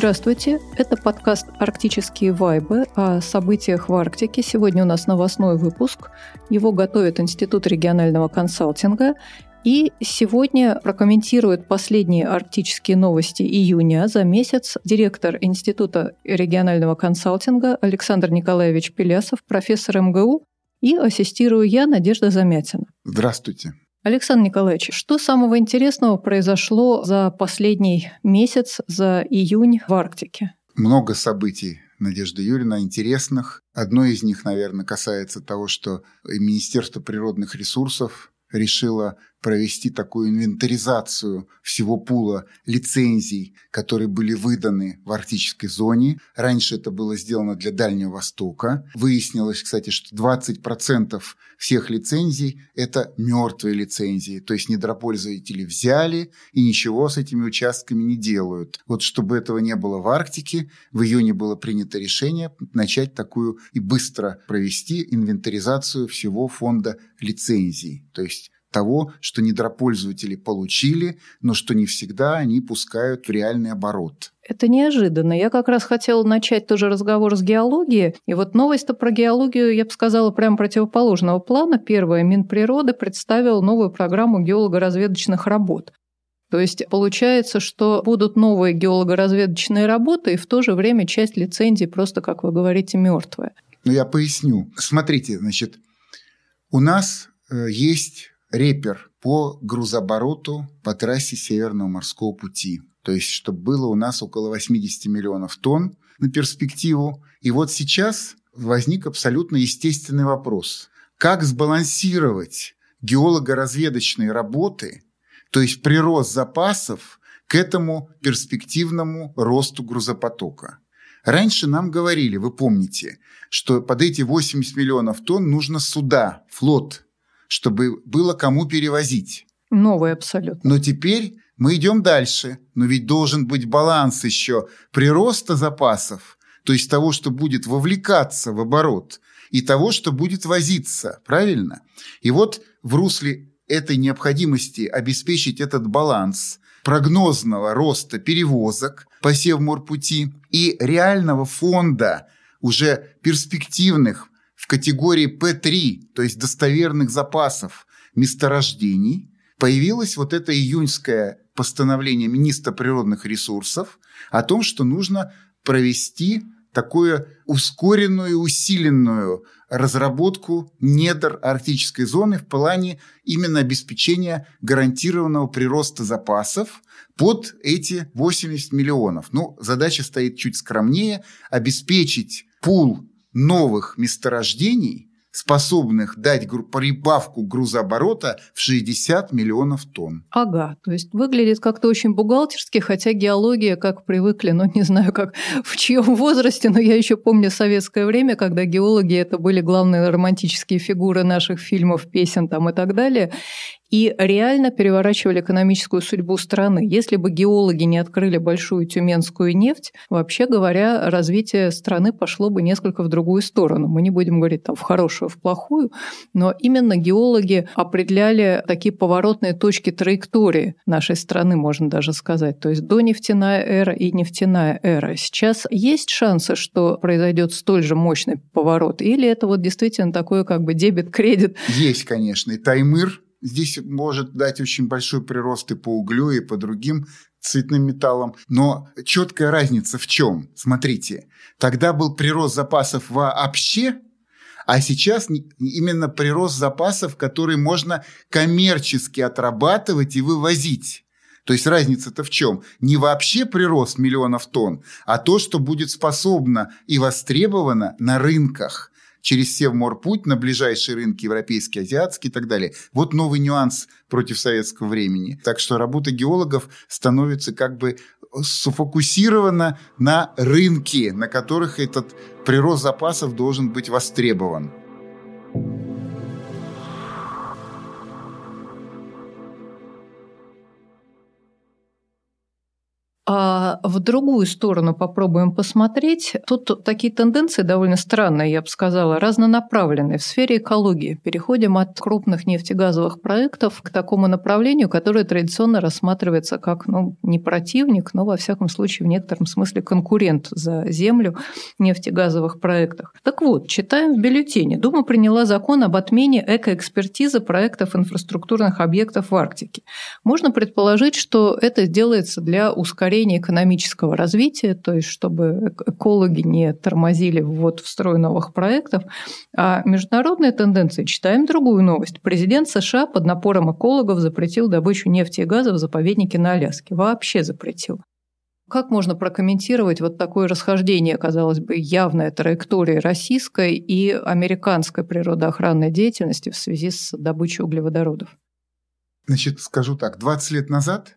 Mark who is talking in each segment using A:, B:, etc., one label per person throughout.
A: Здравствуйте, это подкаст «Арктические вайбы» о событиях в Арктике. Сегодня у нас новостной выпуск. Его готовит Институт регионального консалтинга. И сегодня прокомментирует последние арктические новости июня за месяц директор Института регионального консалтинга Александр Николаевич Пелясов, профессор МГУ, и ассистирую я, Надежда Замятина.
B: Здравствуйте.
A: Александр Николаевич, что самого интересного произошло за последний месяц, за июнь в Арктике?
B: Много событий, Надежда Юрьевна, интересных. Одно из них, наверное, касается того, что Министерство природных ресурсов решила провести такую инвентаризацию всего пула лицензий, которые были выданы в арктической зоне. Раньше это было сделано для Дальнего Востока. Выяснилось, кстати, что 20% всех лицензий – это мертвые лицензии. То есть недропользователи взяли и ничего с этими участками не делают. Вот чтобы этого не было в Арктике, в июне было принято решение начать такую и быстро провести инвентаризацию всего фонда лицензий. То есть того, что недропользователи получили, но что не всегда они пускают в реальный оборот.
A: Это неожиданно. Я как раз хотела начать тоже разговор с геологии. И вот новость-то про геологию, я бы сказала, прямо противоположного плана. Первое, Минприроды представил новую программу геолого-разведочных работ. То есть получается, что будут новые геолого-разведочные работы, и в то же время часть лицензий просто, как вы говорите, мертвая.
B: Ну, я поясню. Смотрите, значит, у нас э, есть репер по грузообороту по трассе Северного морского пути. То есть, чтобы было у нас около 80 миллионов тонн на перспективу. И вот сейчас возник абсолютно естественный вопрос. Как сбалансировать геолого-разведочные работы, то есть прирост запасов к этому перспективному росту грузопотока? Раньше нам говорили, вы помните, что под эти 80 миллионов тонн нужно суда, флот чтобы было кому перевозить.
A: Новый абсолютно.
B: Но теперь мы идем дальше. Но ведь должен быть баланс еще прироста запасов, то есть того, что будет вовлекаться в оборот, и того, что будет возиться, правильно? И вот в русле этой необходимости обеспечить этот баланс прогнозного роста перевозок по Севморпути и реального фонда уже перспективных в категории П3, то есть достоверных запасов месторождений, появилось вот это июньское постановление министра природных ресурсов о том, что нужно провести такую ускоренную, усиленную разработку недр арктической зоны в плане именно обеспечения гарантированного прироста запасов под эти 80 миллионов. Ну, задача стоит чуть скромнее – обеспечить пул новых месторождений, способных дать прибавку грузооборота в 60 миллионов тонн.
A: Ага, то есть выглядит как-то очень бухгалтерски, хотя геология, как привыкли, ну не знаю, как в чьем возрасте, но я еще помню советское время, когда геологи это были главные романтические фигуры наших фильмов, песен там и так далее и реально переворачивали экономическую судьбу страны. Если бы геологи не открыли большую тюменскую нефть, вообще говоря, развитие страны пошло бы несколько в другую сторону. Мы не будем говорить там в хорошую, в плохую, но именно геологи определяли такие поворотные точки траектории нашей страны, можно даже сказать. То есть до нефтяная эра и нефтяная эра. Сейчас есть шансы, что произойдет столь же мощный поворот, или это вот действительно такое как бы дебет-кредит?
B: Есть, конечно. И Таймыр здесь может дать очень большой прирост и по углю, и по другим цветным металлам. Но четкая разница в чем? Смотрите, тогда был прирост запасов вообще, а сейчас именно прирост запасов, которые можно коммерчески отрабатывать и вывозить. То есть разница-то в чем? Не вообще прирост миллионов тонн, а то, что будет способно и востребовано на рынках через Севморпуть на ближайшие рынки европейские, азиатские и так далее. Вот новый нюанс против советского времени. Так что работа геологов становится как бы сфокусирована на рынке, на которых этот прирост запасов должен быть востребован.
A: А в другую сторону попробуем посмотреть. Тут такие тенденции довольно странные, я бы сказала, разнонаправленные в сфере экологии. Переходим от крупных нефтегазовых проектов к такому направлению, которое традиционно рассматривается как ну, не противник, но во всяком случае в некотором смысле конкурент за землю нефтегазовых проектах. Так вот, читаем в бюллетене. Дума приняла закон об отмене экоэкспертизы проектов инфраструктурных объектов в Арктике. Можно предположить, что это делается для ускорения ускорение экономического развития, то есть чтобы экологи не тормозили ввод в строй новых проектов. А международные тенденции читаем другую новость. Президент США под напором экологов запретил добычу нефти и газа в заповеднике на Аляске. Вообще запретил. Как можно прокомментировать вот такое расхождение, казалось бы, явная траектория российской и американской природоохранной деятельности в связи с добычей углеводородов?
B: Значит, скажу так, 20 лет назад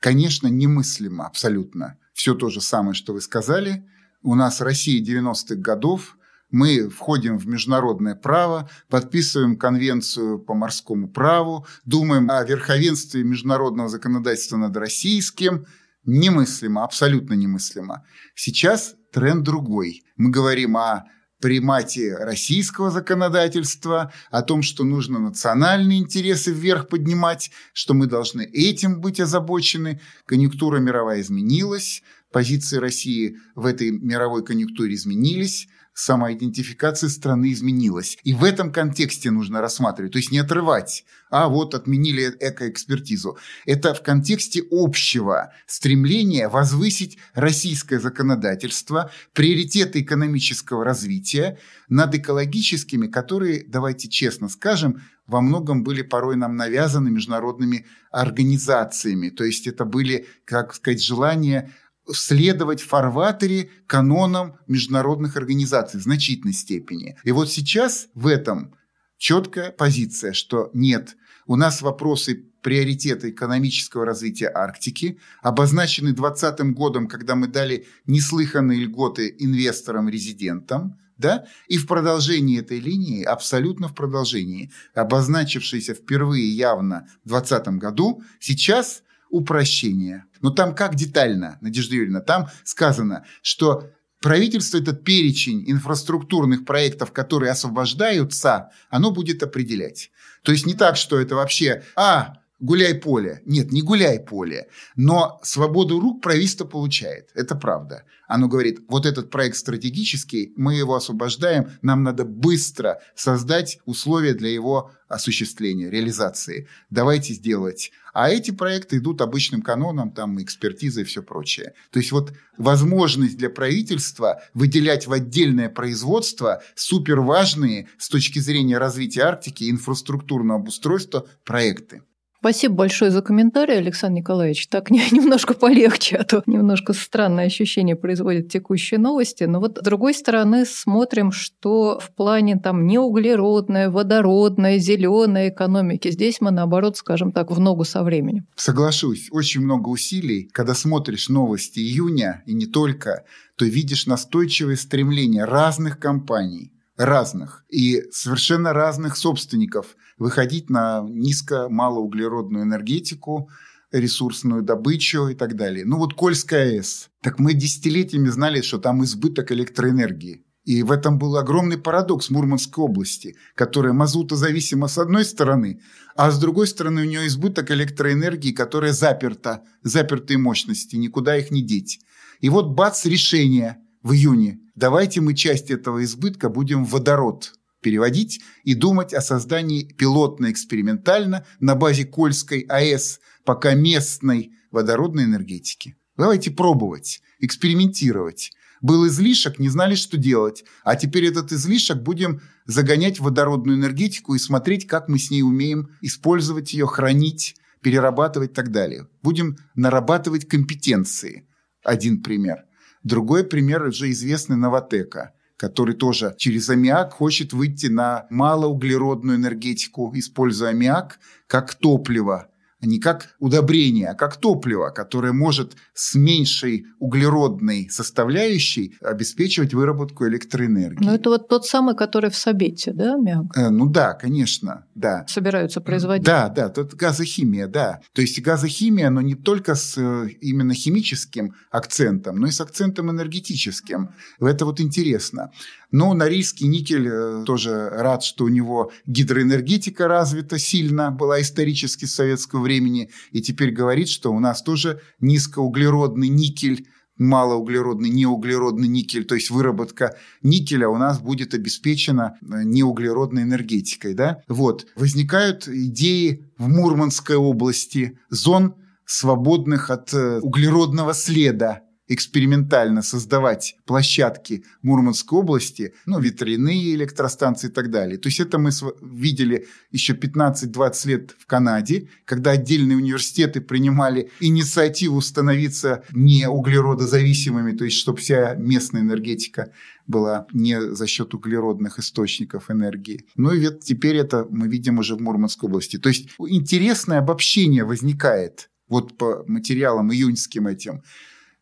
B: конечно, немыслимо абсолютно все то же самое, что вы сказали. У нас Россия 90-х годов, мы входим в международное право, подписываем конвенцию по морскому праву, думаем о верховенстве международного законодательства над российским. Немыслимо, абсолютно немыслимо. Сейчас тренд другой. Мы говорим о примате российского законодательства, о том, что нужно национальные интересы вверх поднимать, что мы должны этим быть озабочены. Конъюнктура мировая изменилась, позиции России в этой мировой конъюнктуре изменились самоидентификация страны изменилась. И в этом контексте нужно рассматривать, то есть не отрывать, а вот отменили экоэкспертизу. Это в контексте общего стремления возвысить российское законодательство, приоритеты экономического развития над экологическими, которые, давайте честно скажем, во многом были порой нам навязаны международными организациями. То есть это были, как сказать, желания следовать в фарватере канонам международных организаций в значительной степени. И вот сейчас в этом четкая позиция, что нет, у нас вопросы приоритета экономического развития Арктики, обозначены 2020 годом, когда мы дали неслыханные льготы инвесторам-резидентам, да? И в продолжении этой линии, абсолютно в продолжении, обозначившейся впервые явно в 2020 году, сейчас упрощение. Но там как детально, Надежда Юрьевна, там сказано, что правительство этот перечень инфраструктурных проектов, которые освобождаются, оно будет определять. То есть не так, что это вообще, а, гуляй поле. Нет, не гуляй поле. Но свободу рук правительство получает. Это правда. Оно говорит, вот этот проект стратегический, мы его освобождаем, нам надо быстро создать условия для его осуществления, реализации. Давайте сделать. А эти проекты идут обычным каноном, там экспертиза и все прочее. То есть вот возможность для правительства выделять в отдельное производство супер важные с точки зрения развития Арктики инфраструктурного обустройства проекты.
A: Спасибо большое за комментарий, Александр Николаевич. Так немножко полегче, а то немножко странное ощущение производят текущие новости. Но вот с другой стороны смотрим, что в плане там неуглеродной, водородной, зеленой экономики, здесь мы наоборот, скажем так, в ногу со временем.
B: Соглашусь, очень много усилий. Когда смотришь новости июня и не только, то видишь настойчивое стремление разных компаний, разных и совершенно разных собственников – выходить на низко-малоуглеродную энергетику, ресурсную добычу и так далее. Ну вот Кольская АЭС. Так мы десятилетиями знали, что там избыток электроэнергии. И в этом был огромный парадокс Мурманской области, которая мазутозависима с одной стороны, а с другой стороны у нее избыток электроэнергии, которая заперта, запертые мощности, никуда их не деть. И вот бац, решение в июне. Давайте мы часть этого избытка будем водород переводить и думать о создании пилотно-экспериментально на базе Кольской АЭС пока местной водородной энергетики. Давайте пробовать, экспериментировать. Был излишек, не знали, что делать. А теперь этот излишек будем загонять в водородную энергетику и смотреть, как мы с ней умеем использовать ее, хранить, перерабатывать и так далее. Будем нарабатывать компетенции. Один пример. Другой пример уже известный Новотека – который тоже через аммиак хочет выйти на малоуглеродную энергетику, используя аммиак как топливо не как удобрение, а как топливо, которое может с меньшей углеродной составляющей обеспечивать выработку электроэнергии.
A: Ну, это вот тот самый, который в Сабете, да,
B: мяг? Э, ну да, конечно, да.
A: Собираются производить.
B: Да, да, тут газохимия, да. То есть газохимия, но не только с э, именно химическим акцентом, но и с акцентом энергетическим. Это вот интересно. Но Норильский никель э, тоже рад, что у него гидроэнергетика развита сильно, была исторически с советского времени, и теперь говорит, что у нас тоже низкоуглеродный никель, малоуглеродный, неуглеродный никель, то есть выработка никеля у нас будет обеспечена э, неуглеродной энергетикой. Да? Вот. Возникают идеи в Мурманской области зон, свободных от э, углеродного следа экспериментально создавать площадки Мурманской области, ну, ветряные электростанции и так далее. То есть это мы видели еще 15-20 лет в Канаде, когда отдельные университеты принимали инициативу становиться не углеродозависимыми, то есть чтобы вся местная энергетика была не за счет углеродных источников энергии. Ну и вот теперь это мы видим уже в Мурманской области. То есть интересное обобщение возникает вот по материалам июньским этим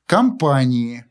B: компании,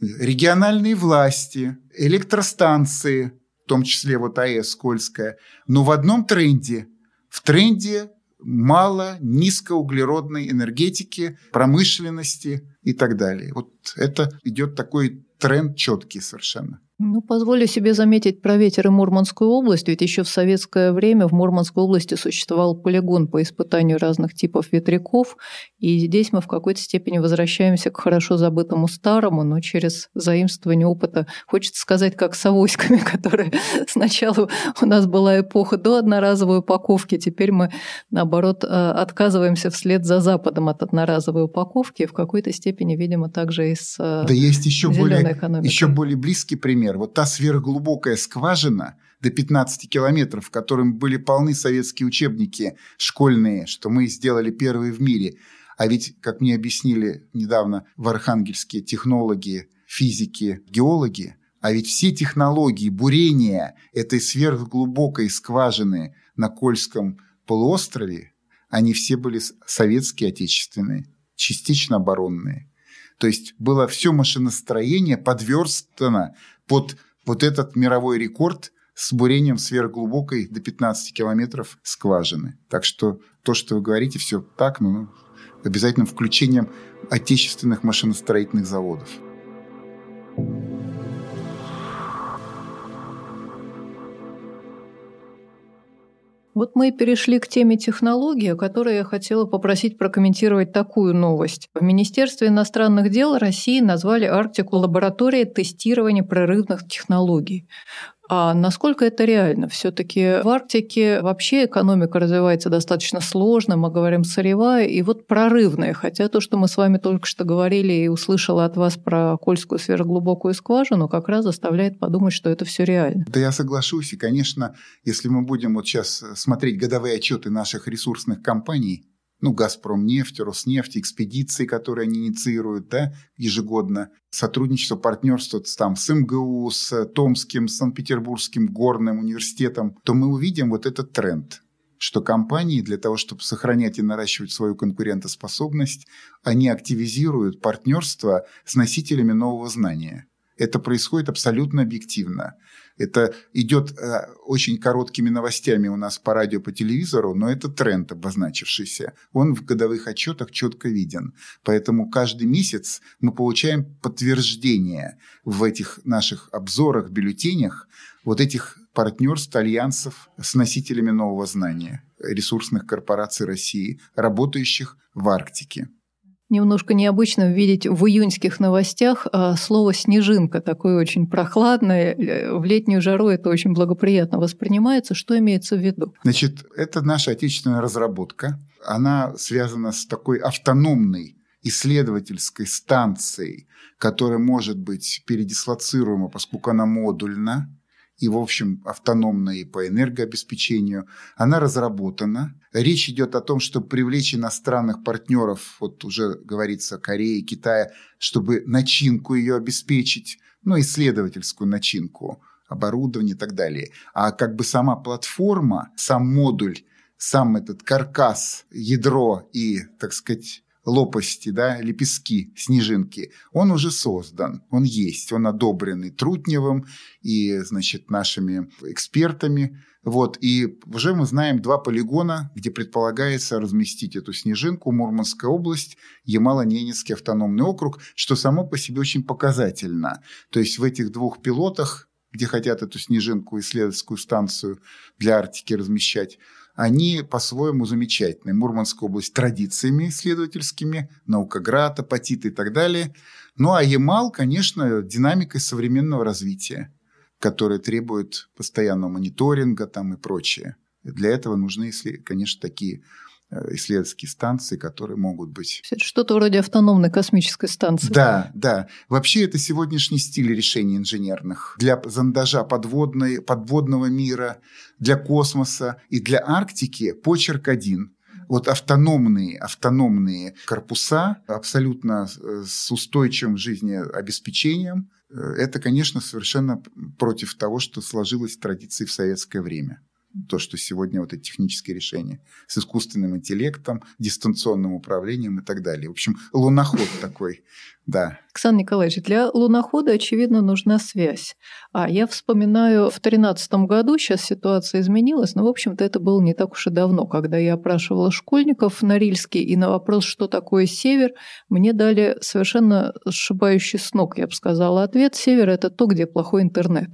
B: региональные власти, электростанции, в том числе вот АЭС Скользкая, но в одном тренде. В тренде мало низкоуглеродной энергетики, промышленности и так далее. Вот это идет такой тренд четкий совершенно.
A: Ну, позволю себе заметить про ветер и Мурманскую область, ведь еще в советское время в Мурманской области существовал полигон по испытанию разных типов ветряков, и здесь мы в какой-то степени возвращаемся к хорошо забытому старому, но через заимствование опыта, хочется сказать, как с авоськами, которые сначала у нас была эпоха до одноразовой упаковки, теперь мы, наоборот, э, отказываемся вслед за Западом от одноразовой упаковки, в какой-то степени, видимо, также и с
B: э, Да есть еще более, еще более близкий пример например, вот та сверхглубокая скважина до 15 километров, в котором были полны советские учебники школьные, что мы сделали первые в мире. А ведь, как мне объяснили недавно в Архангельске технологи, физики, геологи, а ведь все технологии бурения этой сверхглубокой скважины на Кольском полуострове, они все были советские, отечественные, частично оборонные. То есть было все машиностроение подверстано под вот этот мировой рекорд с бурением сверхглубокой до 15 километров скважины. Так что то, что вы говорите, все так, но ну, обязательно включением отечественных машиностроительных заводов.
A: Вот мы и перешли к теме технологии, о которой я хотела попросить прокомментировать такую новость. В Министерстве иностранных дел России назвали Арктику лабораторией тестирования прорывных технологий. А насколько это реально? Все-таки в Арктике вообще экономика развивается достаточно сложно, мы говорим сырьевая и вот прорывная. Хотя то, что мы с вами только что говорили и услышала от вас про Кольскую сверхглубокую скважину, как раз заставляет подумать, что это все реально.
B: Да я соглашусь. И, конечно, если мы будем вот сейчас смотреть годовые отчеты наших ресурсных компаний, ну, «Газпром» нефть, «Роснефть», экспедиции, которые они инициируют да, ежегодно, сотрудничество, партнерство там, с МГУ, с Томским, с Санкт-Петербургским горным университетом, то мы увидим вот этот тренд что компании для того, чтобы сохранять и наращивать свою конкурентоспособность, они активизируют партнерство с носителями нового знания. Это происходит абсолютно объективно. Это идет э, очень короткими новостями у нас по радио, по телевизору, но это тренд обозначившийся. Он в годовых отчетах четко виден. Поэтому каждый месяц мы получаем подтверждение в этих наших обзорах, бюллетенях вот этих партнерств, альянсов с носителями нового знания ресурсных корпораций России, работающих в Арктике
A: немножко необычно видеть в июньских новостях а, слово «снежинка», такое очень прохладное. Э, в летнюю жару это очень благоприятно воспринимается. Что имеется в виду?
B: Значит, это наша отечественная разработка. Она связана с такой автономной исследовательской станцией, которая может быть передислоцируема, поскольку она модульна, и, в общем, автономна и по энергообеспечению. Она разработана. Речь идет о том, чтобы привлечь иностранных партнеров, вот уже говорится, Кореи, Китая, чтобы начинку ее обеспечить, ну, исследовательскую начинку, оборудование и так далее. А как бы сама платформа, сам модуль сам этот каркас, ядро и, так сказать, лопасти, да, лепестки, снежинки, он уже создан, он есть, он одобренный Трутневым и, значит, нашими экспертами. Вот, и уже мы знаем два полигона, где предполагается разместить эту снежинку, Мурманская область, Ямало-Ненецкий автономный округ, что само по себе очень показательно. То есть в этих двух пилотах, где хотят эту снежинку, исследовательскую станцию для Арктики размещать, они по-своему замечательные. Мурманская область традициями исследовательскими, наукоград, апатит и так далее. Ну а Ямал, конечно, динамикой современного развития, которая требует постоянного мониторинга там и прочее. Для этого нужны, конечно, такие исследовательские станции, которые могут быть...
A: Что-то вроде автономной космической станции.
B: Да, да. Вообще это сегодняшний стиль решений инженерных. Для зондажа подводной, подводного мира, для космоса и для Арктики почерк один – вот автономные, автономные корпуса, абсолютно э, с устойчивым жизнеобеспечением, э, это, конечно, совершенно против того, что сложилось в традиции в советское время то, что сегодня вот эти технические решения с искусственным интеллектом, дистанционным управлением и так далее. В общем, луноход такой, да.
A: Александр Николаевич, для лунохода, очевидно, нужна связь. А я вспоминаю, в 2013 году, сейчас ситуация изменилась, но, в общем-то, это было не так уж и давно, когда я опрашивала школьников в Норильске, и на вопрос, что такое север, мне дали совершенно сшибающий с ног, я бы сказала, ответ. Север – это то, где плохой интернет.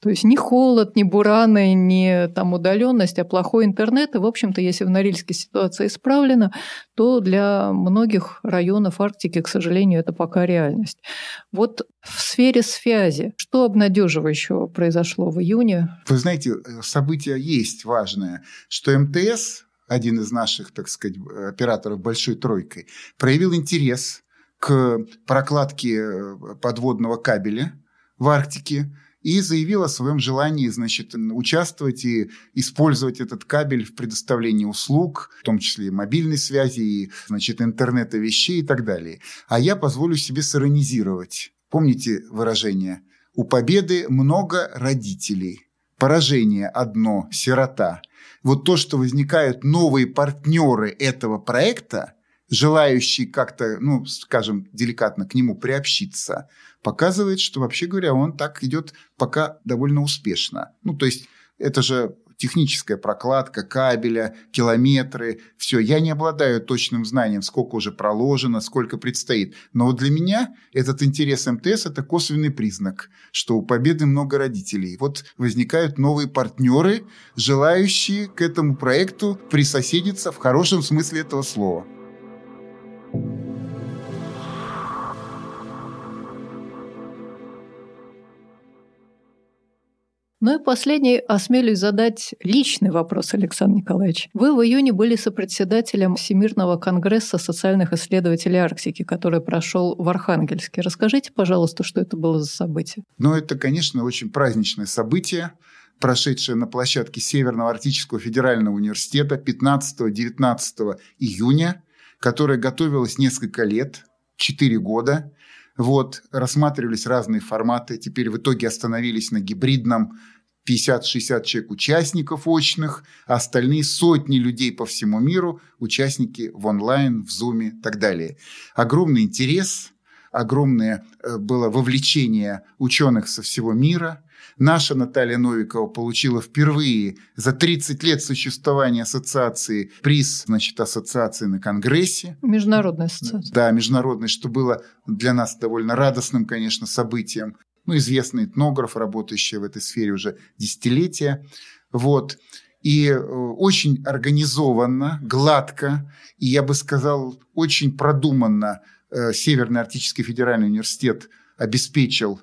A: То есть ни холод, ни бураны, ни там удаленность, а плохой интернет. И, в общем-то, если в Норильске ситуация исправлена, то для многих районов Арктики, к сожалению, это пока реальность. Вот в сфере связи, что обнадеживающего произошло в июне?
B: Вы знаете, событие есть важное, что МТС, один из наших, так сказать, операторов большой тройкой, проявил интерес к прокладке подводного кабеля в Арктике и заявил о своем желании значит, участвовать и использовать этот кабель в предоставлении услуг, в том числе и мобильной связи, и значит, интернета вещей и так далее. А я позволю себе сиронизировать. Помните выражение? У победы много родителей. Поражение одно – сирота. Вот то, что возникают новые партнеры этого проекта, желающие как-то, ну, скажем, деликатно к нему приобщиться – показывает, что, вообще говоря, он так идет пока довольно успешно. Ну, то есть это же техническая прокладка кабеля, километры, все. Я не обладаю точным знанием, сколько уже проложено, сколько предстоит. Но вот для меня этот интерес МТС – это косвенный признак, что у Победы много родителей. Вот возникают новые партнеры, желающие к этому проекту присоседиться в хорошем смысле этого слова.
A: Ну и последний, осмелюсь задать личный вопрос, Александр Николаевич. Вы в июне были сопредседателем Всемирного конгресса социальных исследователей Арктики, который прошел в Архангельске. Расскажите, пожалуйста, что это было за событие?
B: Ну, это, конечно, очень праздничное событие прошедшее на площадке Северного Арктического федерального университета 15-19 июня, которое готовилось несколько лет, 4 года. Вот, рассматривались разные форматы. Теперь в итоге остановились на гибридном 50-60 человек участников очных, а остальные сотни людей по всему миру, участники в онлайн, в зуме и так далее. Огромный интерес, огромное э, было вовлечение ученых со всего мира – Наша Наталья Новикова получила впервые за 30 лет существования ассоциации приз, значит, ассоциации на Конгрессе.
A: Международная ассоциация.
B: Да, международный, что было для нас довольно радостным, конечно, событием. Ну, известный этнограф, работающий в этой сфере уже десятилетия. Вот. И э, очень организованно, гладко, и я бы сказал, очень продуманно э, Северный Арктический федеральный университет обеспечил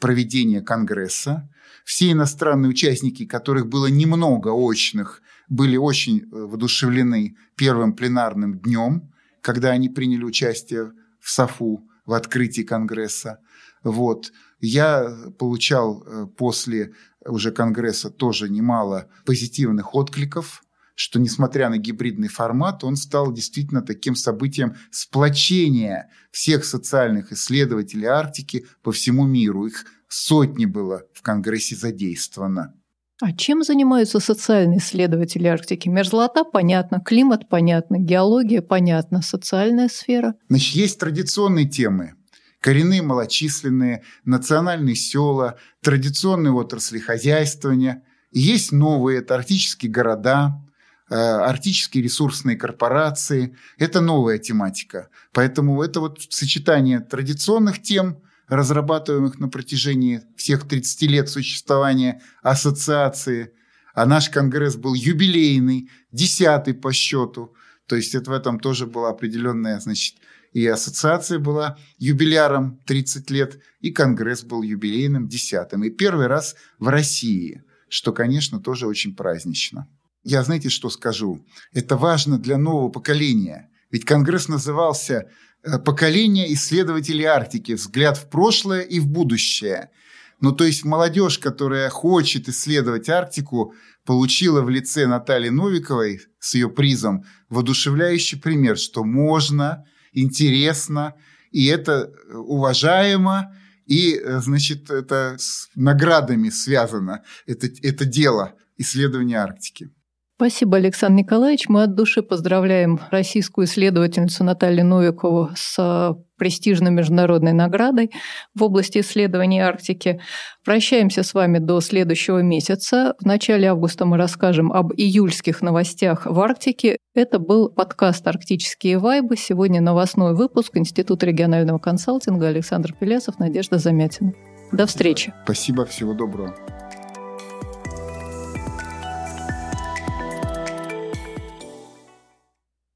B: проведения Конгресса. Все иностранные участники, которых было немного очных, были очень э, воодушевлены первым пленарным днем, когда они приняли участие в САФУ, в открытии Конгресса. Вот. Я получал э, после уже Конгресса тоже немало позитивных откликов что, несмотря на гибридный формат, он стал действительно таким событием сплочения всех социальных исследователей Арктики по всему миру. Их сотни было в Конгрессе задействовано.
A: А чем занимаются социальные исследователи Арктики? Мерзлота понятно, климат понятно, геология понятно, социальная сфера?
B: Значит, есть традиционные темы. Коренные малочисленные, национальные села, традиционные отрасли хозяйствования. есть новые, это арктические города, арктические ресурсные корпорации. Это новая тематика. Поэтому это вот сочетание традиционных тем – разрабатываемых на протяжении всех 30 лет существования ассоциации. А наш конгресс был юбилейный, десятый по счету. То есть это в этом тоже была определенная, значит, и ассоциация была юбиляром 30 лет, и конгресс был юбилейным десятым. И первый раз в России, что, конечно, тоже очень празднично. Я, знаете, что скажу? Это важно для нового поколения. Ведь конгресс назывался Э, поколение исследователей Арктики, взгляд в прошлое и в будущее. Ну, то есть молодежь, которая хочет исследовать Арктику, получила в лице Натальи Новиковой с ее призом воодушевляющий пример, что можно, интересно, и это уважаемо, и, э, значит, это с наградами связано, это, это дело исследования Арктики.
A: Спасибо, Александр Николаевич. Мы от души поздравляем российскую исследовательницу Наталью Новикову с э, престижной международной наградой в области исследований Арктики. Прощаемся с вами до следующего месяца. В начале августа мы расскажем об июльских новостях в Арктике. Это был подкаст «Арктические вайбы». Сегодня новостной выпуск Института регионального консалтинга Александр Пелясов, Надежда Замятина. До встречи.
B: Спасибо, всего доброго.